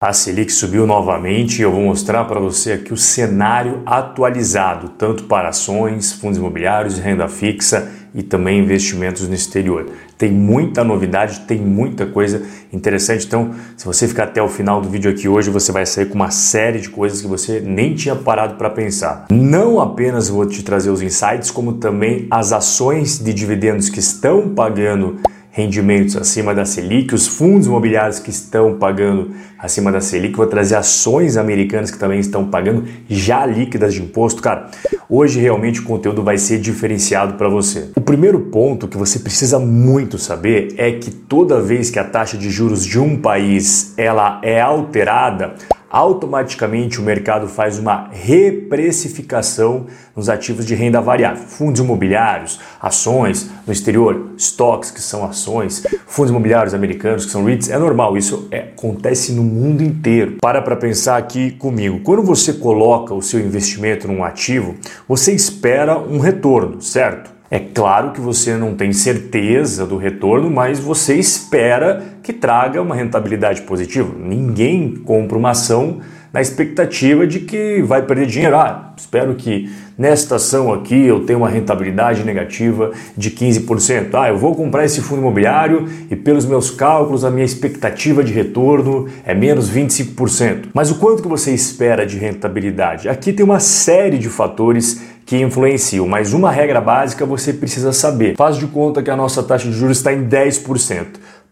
A Selic subiu novamente e eu vou mostrar para você aqui o cenário atualizado, tanto para ações, fundos imobiliários, renda fixa e também investimentos no exterior. Tem muita novidade, tem muita coisa interessante. Então, se você ficar até o final do vídeo aqui hoje, você vai sair com uma série de coisas que você nem tinha parado para pensar. Não apenas vou te trazer os insights, como também as ações de dividendos que estão pagando rendimentos acima da Selic, os fundos imobiliários que estão pagando acima da Selic, vou trazer ações americanas que também estão pagando já líquidas de imposto. Cara, hoje realmente o conteúdo vai ser diferenciado para você. O primeiro ponto que você precisa muito saber é que toda vez que a taxa de juros de um país ela é alterada, automaticamente o mercado faz uma reprecificação nos ativos de renda variável, fundos imobiliários, ações no exterior, estoques que são ações, fundos imobiliários americanos que são REITs, é normal, isso é, acontece no mundo inteiro. Para para pensar aqui comigo, quando você coloca o seu investimento num ativo, você espera um retorno, certo? É claro que você não tem certeza do retorno, mas você espera que traga uma rentabilidade positiva. Ninguém compra uma ação na expectativa de que vai perder dinheiro. Ah, espero que nesta ação aqui eu tenha uma rentabilidade negativa de 15%. Ah, eu vou comprar esse fundo imobiliário e pelos meus cálculos a minha expectativa de retorno é menos 25%. Mas o quanto que você espera de rentabilidade? Aqui tem uma série de fatores que influenciam, mas uma regra básica você precisa saber. Faz de conta que a nossa taxa de juros está em 10%.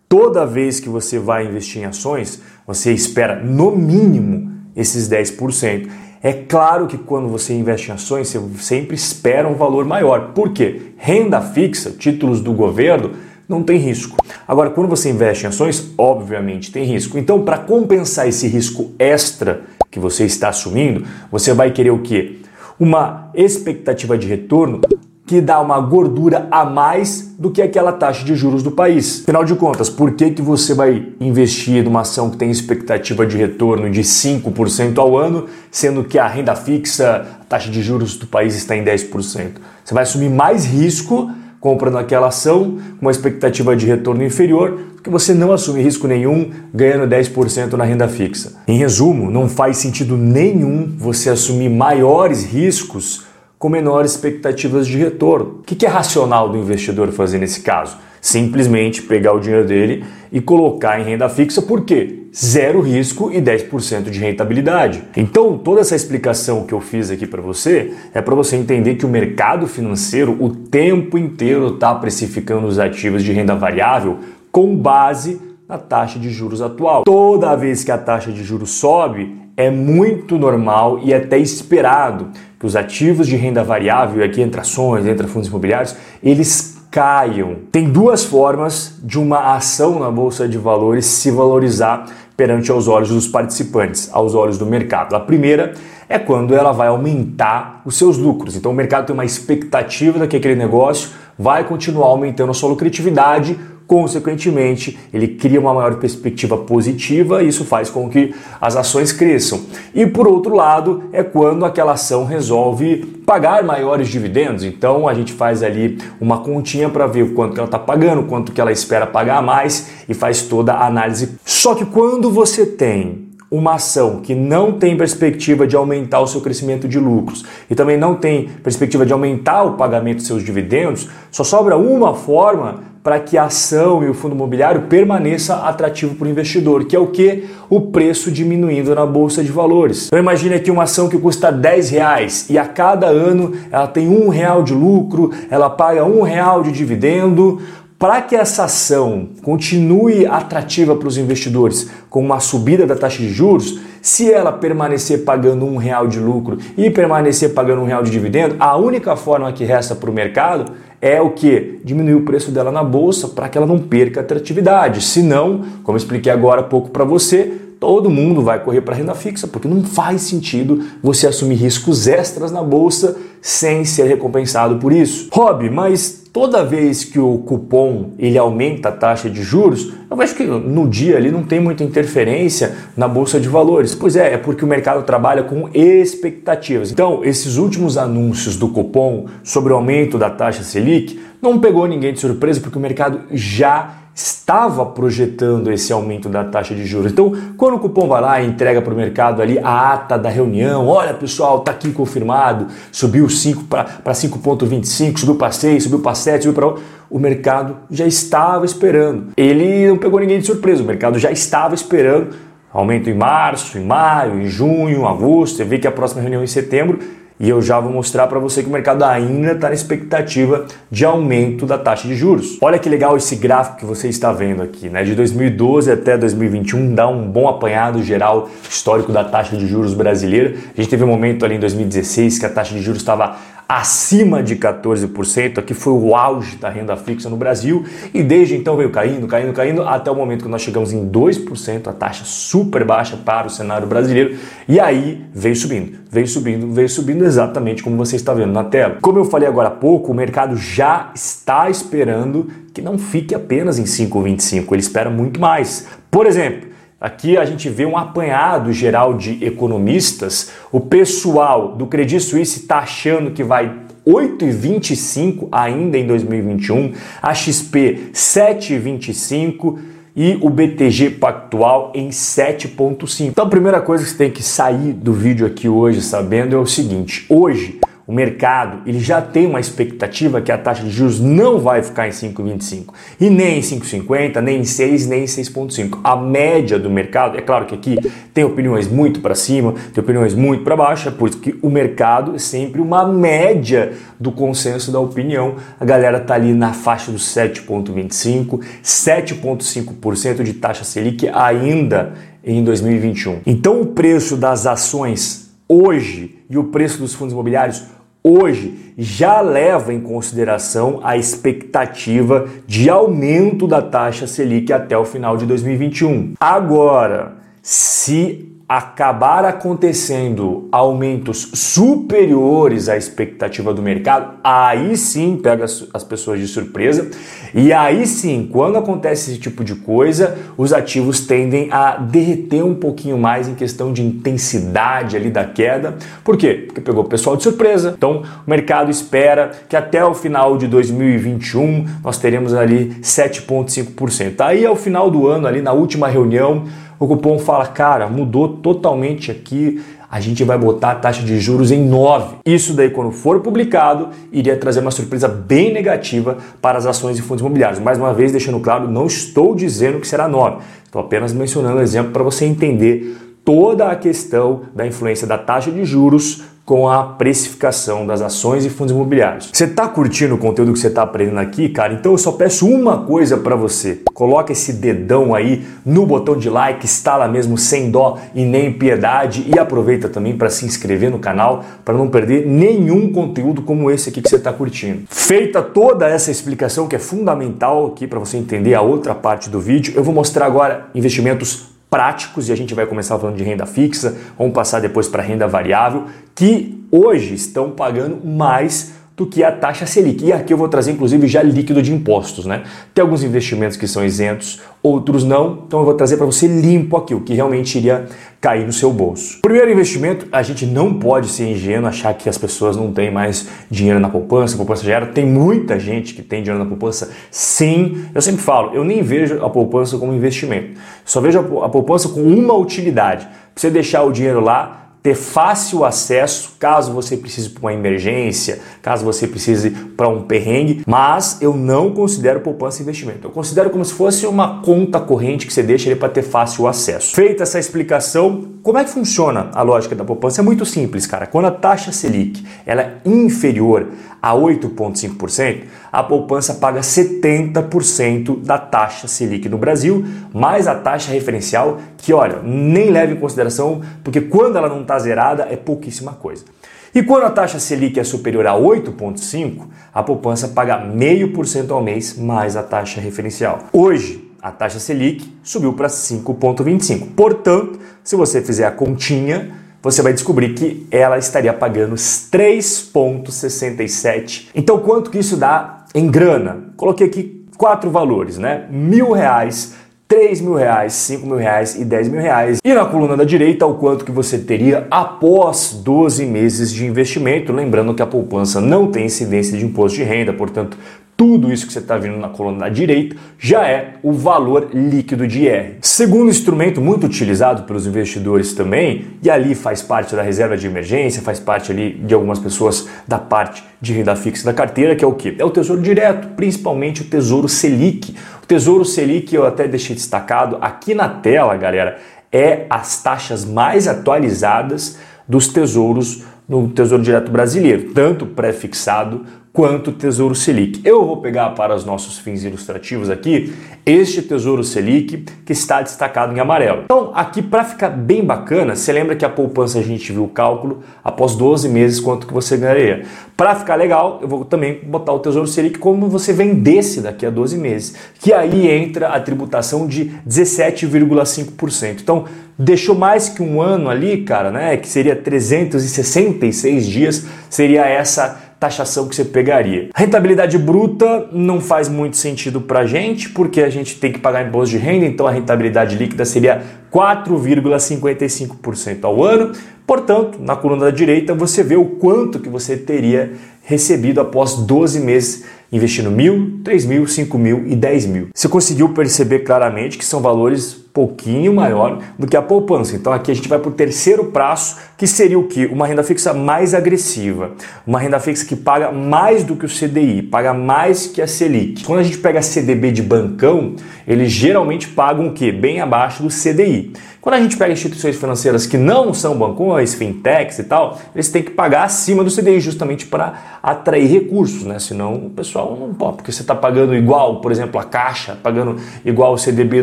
Toda vez que você vai investir em ações, você espera no mínimo esses 10%. É claro que quando você investe em ações, você sempre espera um valor maior. Por quê? Renda fixa, títulos do governo, não tem risco. Agora, quando você investe em ações, obviamente tem risco. Então, para compensar esse risco extra que você está assumindo, você vai querer o quê? Uma expectativa de retorno que dá uma gordura a mais do que aquela taxa de juros do país. Afinal de contas, por que, que você vai investir numa ação que tem expectativa de retorno de 5% ao ano, sendo que a renda fixa, a taxa de juros do país está em 10%? Você vai assumir mais risco comprando aquela ação com uma expectativa de retorno inferior, porque você não assume risco nenhum ganhando 10% na renda fixa. Em resumo, não faz sentido nenhum você assumir maiores riscos com menores expectativas de retorno. O que é racional do investidor fazer nesse caso? Simplesmente pegar o dinheiro dele e colocar em renda fixa, por quê? Zero risco e 10% de rentabilidade. Então, toda essa explicação que eu fiz aqui para você é para você entender que o mercado financeiro o tempo inteiro está precificando os ativos de renda variável com base na taxa de juros atual. Toda vez que a taxa de juros sobe, é muito normal e até esperado que os ativos de renda variável, aqui entre ações, entre fundos imobiliários, eles caiam. Tem duas formas de uma ação na bolsa de valores se valorizar perante aos olhos dos participantes, aos olhos do mercado. A primeira é quando ela vai aumentar os seus lucros. Então o mercado tem uma expectativa de que aquele negócio vai continuar aumentando a sua lucratividade consequentemente, ele cria uma maior perspectiva positiva e isso faz com que as ações cresçam. E por outro lado, é quando aquela ação resolve pagar maiores dividendos. Então a gente faz ali uma continha para ver o quanto que ela está pagando, quanto que ela espera pagar mais e faz toda a análise. Só que quando você tem uma ação que não tem perspectiva de aumentar o seu crescimento de lucros e também não tem perspectiva de aumentar o pagamento dos seus dividendos, só sobra uma forma para que a ação e o fundo imobiliário permaneça atrativo para o investidor, que é o que? O preço diminuindo na bolsa de valores. Então imagine aqui uma ação que custa 10 reais e a cada ano ela tem um real de lucro, ela paga um real de dividendo. Para que essa ação continue atrativa para os investidores com uma subida da taxa de juros, se ela permanecer pagando um real de lucro e permanecer pagando um real de dividendo, a única forma que resta para o mercado é o que? Diminuir o preço dela na bolsa para que ela não perca atratividade. Se não, como expliquei agora há pouco para você, todo mundo vai correr para renda fixa, porque não faz sentido você assumir riscos extras na bolsa sem ser recompensado por isso. Rob, mas toda vez que o cupom ele aumenta a taxa de juros, eu acho que no dia ali não tem muita interferência na bolsa de valores. Pois é, é porque o mercado trabalha com expectativas. Então, esses últimos anúncios do cupom sobre o aumento da taxa Selic não pegou ninguém de surpresa porque o mercado já estava projetando esse aumento da taxa de juros. Então, quando o cupom vai lá e entrega para o mercado ali a ata da reunião, olha pessoal, está aqui confirmado, subiu 5 para 5,25, subiu para 6, subiu para 7, subiu para o mercado já estava esperando. Ele não pegou ninguém de surpresa, o mercado já estava esperando aumento em março, em maio, em junho, agosto. Você vê que a próxima reunião é em setembro e eu já vou mostrar para você que o mercado ainda está na expectativa de aumento da taxa de juros. Olha que legal esse gráfico que você está vendo aqui, né? De 2012 até 2021 dá um bom apanhado geral histórico da taxa de juros brasileira. A gente teve um momento ali em 2016 que a taxa de juros estava acima de 14%, aqui foi o auge da renda fixa no Brasil e desde então veio caindo, caindo, caindo até o momento que nós chegamos em 2%, a taxa super baixa para o cenário brasileiro e aí veio subindo, veio subindo, veio subindo exatamente como você está vendo na tela. Como eu falei agora há pouco, o mercado já está esperando que não fique apenas em 5,25, ele espera muito mais. Por exemplo, Aqui a gente vê um apanhado geral de economistas. O pessoal do Credit Suisse está achando que vai 8,25 ainda em 2021, a XP 7,25 e o BTG Pactual em 7,5. Então a primeira coisa que você tem que sair do vídeo aqui hoje sabendo é o seguinte: hoje o mercado ele já tem uma expectativa que a taxa de juros não vai ficar em 5,25 e nem em 5,50, nem em 6, nem em 6,5. A média do mercado, é claro que aqui tem opiniões muito para cima, tem opiniões muito para baixo, é por isso que o mercado é sempre uma média do consenso da opinião. A galera tá ali na faixa dos 7,25, 7,5% de taxa Selic ainda em 2021. Então o preço das ações hoje e o preço dos fundos imobiliários hoje já leva em consideração a expectativa de aumento da taxa Selic até o final de 2021. Agora, se acabar acontecendo aumentos superiores à expectativa do mercado, aí sim pega as, pessoas de surpresa. E aí sim, quando acontece esse tipo de coisa, os ativos tendem a derreter um pouquinho mais em questão de intensidade ali da queda. Por quê? Porque pegou o pessoal de surpresa. Então, o mercado espera que até o final de 2021 nós teremos ali 7,5%. Aí, ao final do ano, ali na última reunião, o cupom fala, cara, mudou totalmente aqui, a gente vai botar a taxa de juros em 9. Isso daí, quando for publicado, iria trazer uma surpresa bem negativa para as ações e fundos imobiliários. Mais uma vez, deixando claro, não estou dizendo que será 9. Estou apenas mencionando um exemplo para você entender toda a questão da influência da taxa de juros com a precificação das ações e fundos imobiliários. Você está curtindo o conteúdo que você está aprendendo aqui, cara? Então eu só peço uma coisa para você. Coloca esse dedão aí no botão de like, instala mesmo sem dó e nem piedade e aproveita também para se inscrever no canal para não perder nenhum conteúdo como esse aqui que você está curtindo. Feita toda essa explicação que é fundamental aqui para você entender a outra parte do vídeo, eu vou mostrar agora investimentos práticos e a gente vai começar falando de renda fixa, vamos passar depois para renda variável, que hoje estão pagando mais do que a taxa Selic. E aqui eu vou trazer inclusive já líquido de impostos, né? Tem alguns investimentos que são isentos, outros não. Então eu vou trazer para você limpo aqui o que realmente iria cair no seu bolso. Primeiro investimento, a gente não pode ser ingênuo achar que as pessoas não têm mais dinheiro na poupança, a poupança gera. Tem muita gente que tem dinheiro na poupança. Sim, eu sempre falo, eu nem vejo a poupança como investimento. Só vejo a poupança com uma utilidade. Você deixar o dinheiro lá ter fácil acesso caso você precise para uma emergência, caso você precise para um perrengue, mas eu não considero poupança investimento. Eu considero como se fosse uma conta corrente que você deixa ele para ter fácil acesso. Feita essa explicação, como é que funciona a lógica da poupança? É muito simples, cara. Quando a taxa Selic ela é inferior a 8,5%, a poupança paga 70% da taxa Selic no Brasil, mais a taxa referencial, que olha, nem leva em consideração, porque quando ela não está zerada é pouquíssima coisa. E quando a taxa Selic é superior a 8,5%, a poupança paga 0,5% ao mês mais a taxa referencial. Hoje, a taxa Selic subiu para 5,25%. Portanto, se você fizer a continha, você vai descobrir que ela estaria pagando 3,67. Então, quanto que isso dá em grana? Coloquei aqui quatro valores, né? Mil reais 3 mil reais, 5 mil reais e 10 mil reais. E na coluna da direita, o quanto que você teria após 12 meses de investimento. Lembrando que a poupança não tem incidência de imposto de renda, portanto, tudo isso que você está vendo na coluna da direita já é o valor líquido de IR. Segundo instrumento muito utilizado pelos investidores também, e ali faz parte da reserva de emergência, faz parte ali de algumas pessoas da parte de renda fixa da carteira, que é o que? É o Tesouro Direto, principalmente o Tesouro Selic. O Tesouro Selic eu até deixei destacado aqui na tela, galera, é as taxas mais atualizadas dos tesouros no Tesouro Direto Brasileiro, tanto pré-fixado quanto Tesouro Selic. Eu vou pegar para os nossos fins ilustrativos aqui este Tesouro Selic que está destacado em amarelo. Então, aqui para ficar bem bacana, você lembra que a poupança a gente viu o cálculo após 12 meses quanto que você ganharia. Para ficar legal, eu vou também botar o Tesouro Selic como você vendesse daqui a 12 meses, que aí entra a tributação de 17,5%. Então, deixou mais que um ano ali, cara, né, que seria 366 dias, seria essa taxação que você pegaria. Rentabilidade bruta não faz muito sentido para a gente, porque a gente tem que pagar imposto de renda, então a rentabilidade líquida seria 4,55% ao ano. Portanto, na coluna da direita você vê o quanto que você teria recebido após 12 meses investindo mil, três mil, cinco mil e dez mil. Você conseguiu perceber claramente que são valores pouquinho maior do que a poupança. Então aqui a gente vai para o terceiro prazo, que seria o que? Uma renda fixa mais agressiva. Uma renda fixa que paga mais do que o CDI, paga mais que a Selic. Quando a gente pega CDB de bancão, eles geralmente pagam o que? Bem abaixo do CDI. Quando a gente pega instituições financeiras que não são bancões, fintechs e tal, eles têm que pagar acima do CDI justamente para atrair recursos, né? Senão o pessoal não pode, porque você está pagando igual, por exemplo, a Caixa, pagando igual o CDB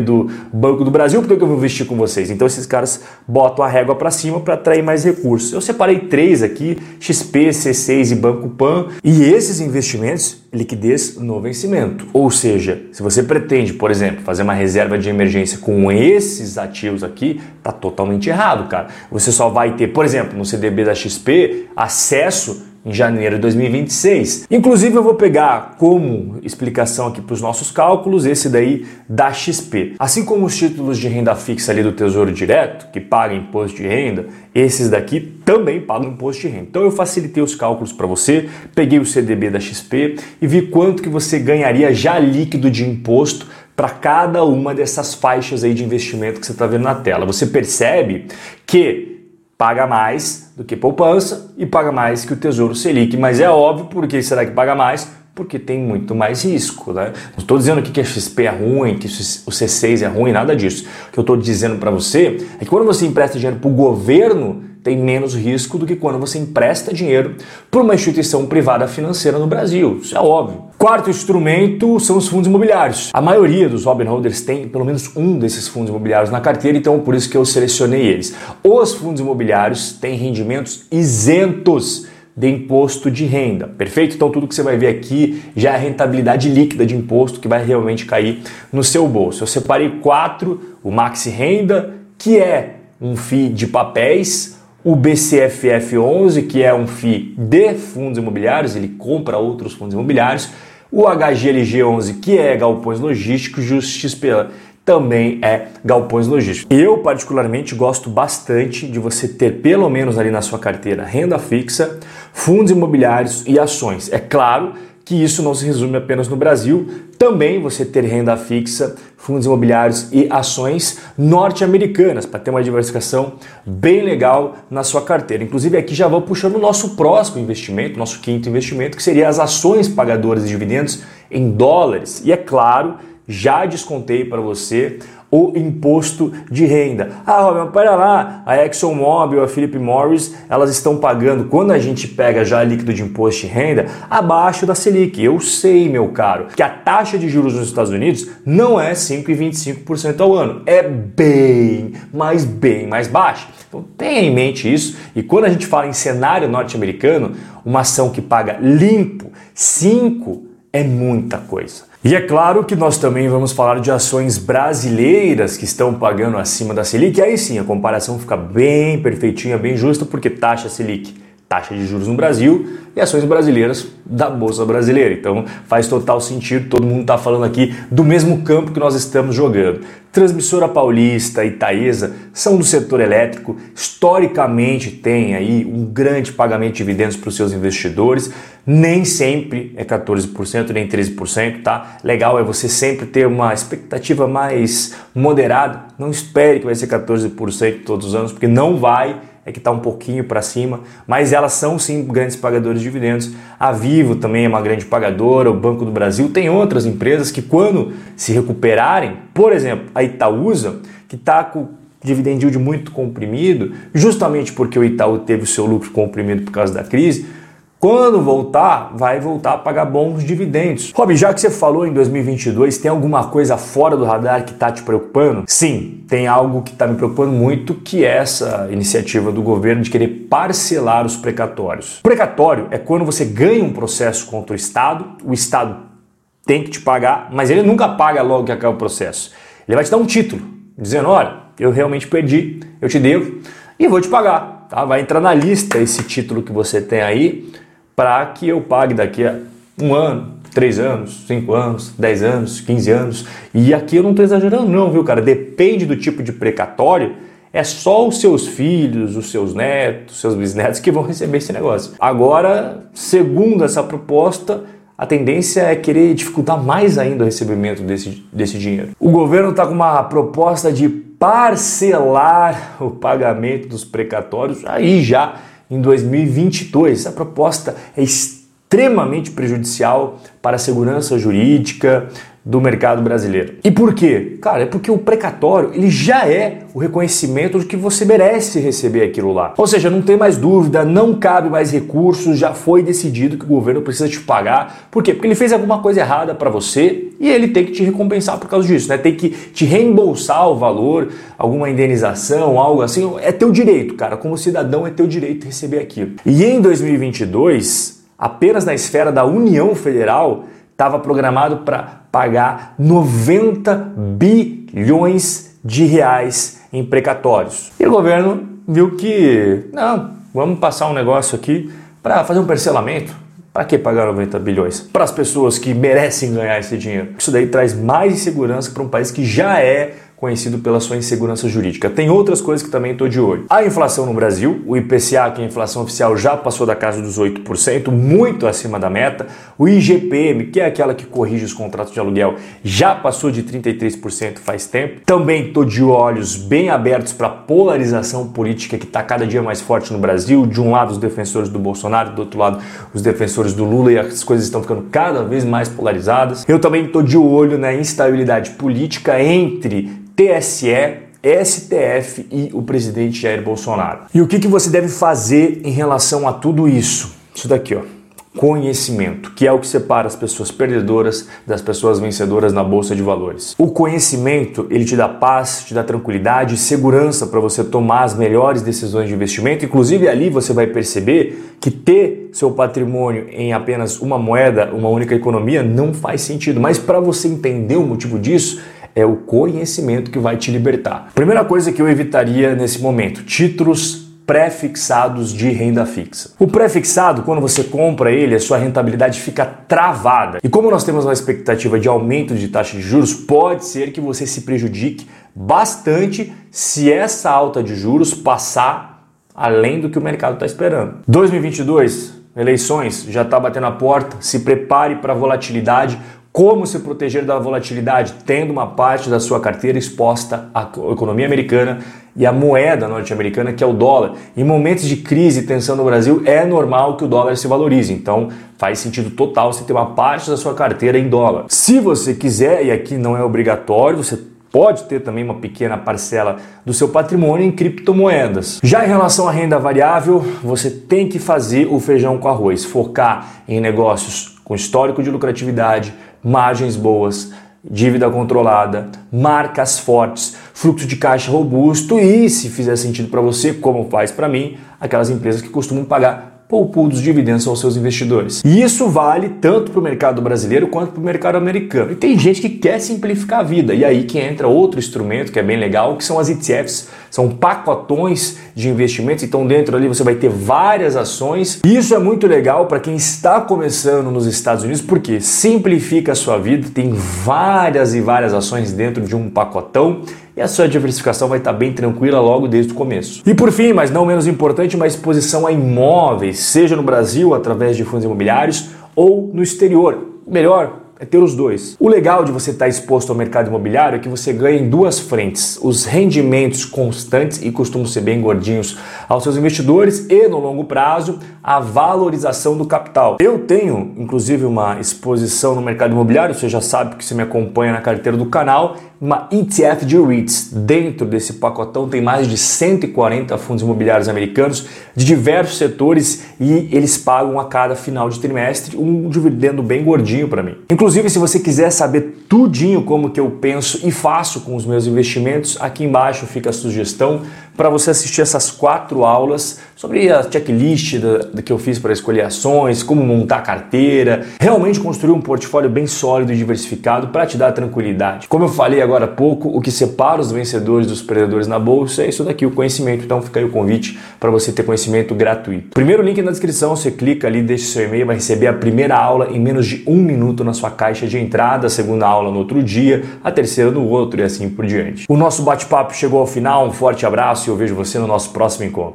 do Banco do Brasil, por que eu vou investir com vocês? Então esses caras botam a régua para cima para atrair mais recursos. Eu separei três aqui, XP, C6 e Banco Pan, e esses investimentos liquidez no vencimento. Ou seja, se você pretende, por exemplo, fazer uma reserva de emergência com esses ativos aqui, tá totalmente errado, cara. Você só vai ter, por exemplo, no CDB da XP, acesso em janeiro de 2026. Inclusive, eu vou pegar como explicação aqui para os nossos cálculos esse daí da XP. Assim como os títulos de renda fixa ali do Tesouro Direto, que pagam imposto de renda, esses daqui também pagam imposto de renda. Então eu facilitei os cálculos para você, peguei o CDB da XP e vi quanto que você ganharia já líquido de imposto para cada uma dessas faixas aí de investimento que você está vendo na tela. Você percebe que paga mais do que poupança e paga mais que o Tesouro Selic. Mas é óbvio, por que será que paga mais? Porque tem muito mais risco, né? Não estou dizendo aqui que a XP é ruim, que o C6 é ruim, nada disso. O que eu estou dizendo para você é que quando você empresta dinheiro para o governo, tem menos risco do que quando você empresta dinheiro para uma instituição privada financeira no Brasil. Isso é óbvio. Quarto instrumento são os fundos imobiliários. A maioria dos Robin Holders tem pelo menos um desses fundos imobiliários na carteira, então por isso que eu selecionei eles. Os fundos imobiliários têm rendimentos isentos de imposto de renda, perfeito? Então tudo que você vai ver aqui já é rentabilidade líquida de imposto que vai realmente cair no seu bolso. Eu separei quatro: o Maxi Renda, que é um FII de papéis, o BCFF11, que é um FII de fundos imobiliários, ele compra outros fundos imobiliários, o HGLG11, que é galpões logísticos, e XP também é galpões logísticos. Eu, particularmente, gosto bastante de você ter, pelo menos ali na sua carteira, renda fixa, fundos imobiliários e ações. É claro que isso não se resume apenas no Brasil, também você ter renda fixa, fundos imobiliários e ações norte-americanas, para ter uma diversificação bem legal na sua carteira. Inclusive aqui já vou puxando o nosso próximo investimento, nosso quinto investimento, que seria as ações pagadoras de dividendos em dólares. E é claro, já descontei para você o imposto de renda. Ah, Robin, para lá, a ExxonMobil, a Philip Morris, elas estão pagando, quando a gente pega já líquido de imposto de renda, abaixo da Selic. Eu sei, meu caro, que a taxa de juros nos Estados Unidos não é 5,25% ao ano, é bem, mas bem mais baixa. Então tenha em mente isso e quando a gente fala em cenário norte-americano, uma ação que paga limpo 5 é muita coisa. E é claro que nós também vamos falar de ações brasileiras que estão pagando acima da Selic. Aí sim, a comparação fica bem perfeitinha, bem justa, porque taxa Selic taxa de juros no Brasil e ações brasileiras da Bolsa Brasileira. Então faz total sentido, todo mundo está falando aqui do mesmo campo que nós estamos jogando. Transmissora Paulista e Taesa são do setor elétrico, historicamente tem aí um grande pagamento de dividendos para os seus investidores, nem sempre é 14%, nem 13%, tá? Legal é você sempre ter uma expectativa mais moderada, não espere que vai ser 14% todos os anos, porque não vai é que está um pouquinho para cima, mas elas são sim grandes pagadores de dividendos. A Vivo também é uma grande pagadora, o Banco do Brasil tem outras empresas que quando se recuperarem, por exemplo, a Itaúsa, que está com dividend yield muito comprimido, justamente porque o Itaú teve o seu lucro comprimido por causa da crise, quando voltar, vai voltar a pagar bons dividendos. Rob, já que você falou em 2022, tem alguma coisa fora do radar que está te preocupando? Sim, tem algo que está me preocupando muito, que é essa iniciativa do governo de querer parcelar os precatórios. precatório é quando você ganha um processo contra o Estado, o Estado tem que te pagar, mas ele nunca paga logo que acaba o processo. Ele vai te dar um título, dizendo: olha, eu realmente perdi, eu te devo e vou te pagar. Tá? Vai entrar na lista esse título que você tem aí para que eu pague daqui a um ano, três anos, cinco anos, dez anos, quinze anos. E aqui eu não estou exagerando, não, viu, cara? Depende do tipo de precatório. É só os seus filhos, os seus netos, os seus bisnetos que vão receber esse negócio. Agora, segundo essa proposta, a tendência é querer dificultar mais ainda o recebimento desse, desse dinheiro. O governo está com uma proposta de parcelar o pagamento dos precatórios aí já em 2022. Essa proposta é extremamente prejudicial para a segurança jurídica do mercado brasileiro. E por quê? Cara, é porque o precatório ele já é o reconhecimento de que você merece receber aquilo lá. Ou seja, não tem mais dúvida, não cabe mais recursos, já foi decidido que o governo precisa te pagar. Por quê? Porque ele fez alguma coisa errada para você e ele tem que te recompensar por causa disso, né? Tem que te reembolsar o valor, alguma indenização, algo assim. É teu direito, cara. Como cidadão é teu direito receber aquilo. E em 2022, apenas na esfera da União Federal, estava programado para pagar 90 bilhões de reais em precatórios. E o governo viu que, não, vamos passar um negócio aqui para fazer um parcelamento. Para que pagar 90 bilhões? Para as pessoas que merecem ganhar esse dinheiro. Isso daí traz mais insegurança para um país que já é conhecido pela sua insegurança jurídica. Tem outras coisas que também estou de olho. A inflação no Brasil, o IPCA, que é a inflação oficial, já passou da casa dos 8%, muito acima da meta. O IGPM, que é aquela que corrige os contratos de aluguel, já passou de 33% faz tempo. Também estou de olhos bem abertos para a polarização política que está cada dia mais forte no Brasil. De um lado, os defensores do Bolsonaro, do outro lado, os defensores do Lula, e as coisas estão ficando cada vez mais polarizadas. Eu também estou de olho na instabilidade política entre TSE, STF e o presidente Jair Bolsonaro. E o que, que você deve fazer em relação a tudo isso? Isso daqui, ó. Conhecimento, que é o que separa as pessoas perdedoras das pessoas vencedoras na bolsa de valores. O conhecimento, ele te dá paz, te dá tranquilidade, segurança para você tomar as melhores decisões de investimento. Inclusive ali você vai perceber que ter seu patrimônio em apenas uma moeda, uma única economia não faz sentido. Mas para você entender o motivo disso, é o conhecimento que vai te libertar. Primeira coisa que eu evitaria nesse momento: títulos pré-fixados de renda fixa. O pré-fixado, quando você compra ele, a sua rentabilidade fica travada. E como nós temos uma expectativa de aumento de taxa de juros, pode ser que você se prejudique bastante se essa alta de juros passar além do que o mercado está esperando. 2022, eleições, já está batendo a porta, se prepare para a volatilidade. Como se proteger da volatilidade? Tendo uma parte da sua carteira exposta à economia americana e à moeda norte-americana, que é o dólar. Em momentos de crise e tensão no Brasil, é normal que o dólar se valorize. Então, faz sentido total você ter uma parte da sua carteira em dólar. Se você quiser, e aqui não é obrigatório, você pode ter também uma pequena parcela do seu patrimônio em criptomoedas. Já em relação à renda variável, você tem que fazer o feijão com arroz, focar em negócios com histórico de lucratividade, margens boas, dívida controlada, marcas fortes, fluxo de caixa robusto e, se fizer sentido para você, como faz para mim, aquelas empresas que costumam pagar ou pool dos dividendos aos seus investidores. E isso vale tanto para o mercado brasileiro quanto para o mercado americano. E tem gente que quer simplificar a vida, e aí que entra outro instrumento que é bem legal, que são as ETFs. São pacotões de investimentos, então dentro ali você vai ter várias ações. E isso é muito legal para quem está começando nos Estados Unidos, porque simplifica a sua vida, tem várias e várias ações dentro de um pacotão e a sua diversificação vai estar bem tranquila logo desde o começo. E por fim, mas não menos importante, uma exposição a imóveis, seja no Brasil através de fundos imobiliários ou no exterior. Melhor, é ter os dois. O legal de você estar exposto ao mercado imobiliário é que você ganha em duas frentes: os rendimentos constantes e costumam ser bem gordinhos aos seus investidores e no longo prazo a valorização do capital. Eu tenho, inclusive, uma exposição no mercado imobiliário, você já sabe que você me acompanha na carteira do canal, uma ETF de REITs. Dentro desse pacotão tem mais de 140 fundos imobiliários americanos de diversos setores e eles pagam a cada final de trimestre um dividendo bem gordinho para mim. Inclusive, se você quiser saber tudinho como que eu penso e faço com os meus investimentos, aqui embaixo fica a sugestão para você assistir essas quatro aulas sobre a checklist da, que eu fiz para escolher ações, como montar carteira, realmente construir um portfólio bem sólido e diversificado para te dar tranquilidade. Como eu falei agora há pouco, o que separa os vencedores dos perdedores na bolsa é isso daqui, o conhecimento. Então fica aí o convite para você ter conhecimento gratuito. Primeiro link na descrição, você clica ali, deixa seu e-mail, vai receber a primeira aula em menos de um minuto na sua caixa de entrada, a segunda aula no outro dia, a terceira no outro e assim por diante. O nosso bate-papo chegou ao final, um forte abraço e eu vejo você no nosso próximo encontro.